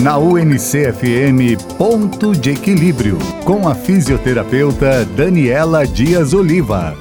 Na UNCFM Ponto de Equilíbrio, com a fisioterapeuta Daniela Dias Oliva.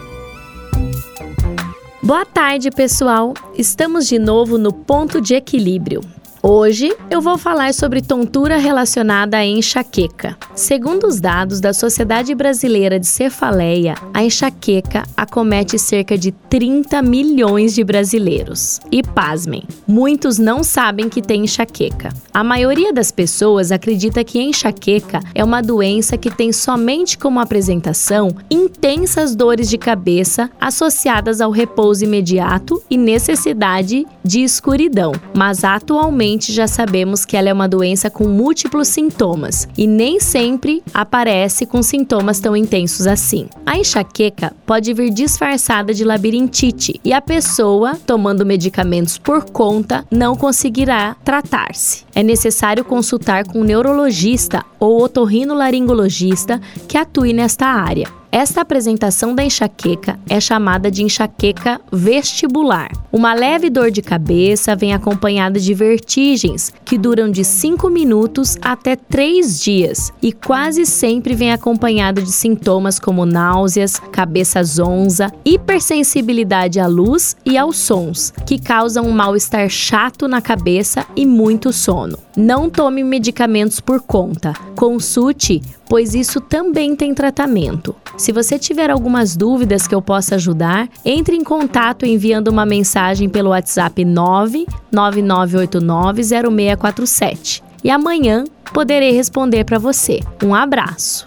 Boa tarde, pessoal. Estamos de novo no Ponto de Equilíbrio. Hoje eu vou falar sobre tontura relacionada à enxaqueca. Segundo os dados da Sociedade Brasileira de Cefaleia, a enxaqueca acomete cerca de 30 milhões de brasileiros. E pasmem, muitos não sabem que tem enxaqueca. A maioria das pessoas acredita que enxaqueca é uma doença que tem somente como apresentação intensas dores de cabeça associadas ao repouso imediato e necessidade de escuridão, mas atualmente atualmente já sabemos que ela é uma doença com múltiplos sintomas e nem sempre aparece com sintomas tão intensos assim. A enxaqueca pode vir disfarçada de labirintite e a pessoa, tomando medicamentos por conta, não conseguirá tratar-se. É necessário consultar com um neurologista ou otorrinolaringologista que atue nesta área. Esta apresentação da enxaqueca é chamada de enxaqueca vestibular. Uma leve dor de cabeça vem acompanhada de vertigens, que duram de 5 minutos até 3 dias, e quase sempre vem acompanhada de sintomas como náuseas, cabeça zonza, hipersensibilidade à luz e aos sons, que causam um mal-estar chato na cabeça e muito sono. Não tome medicamentos por conta. Consulte, pois isso também tem tratamento. Se você tiver algumas dúvidas que eu possa ajudar, entre em contato enviando uma mensagem pelo WhatsApp 999890647. E amanhã poderei responder para você. Um abraço.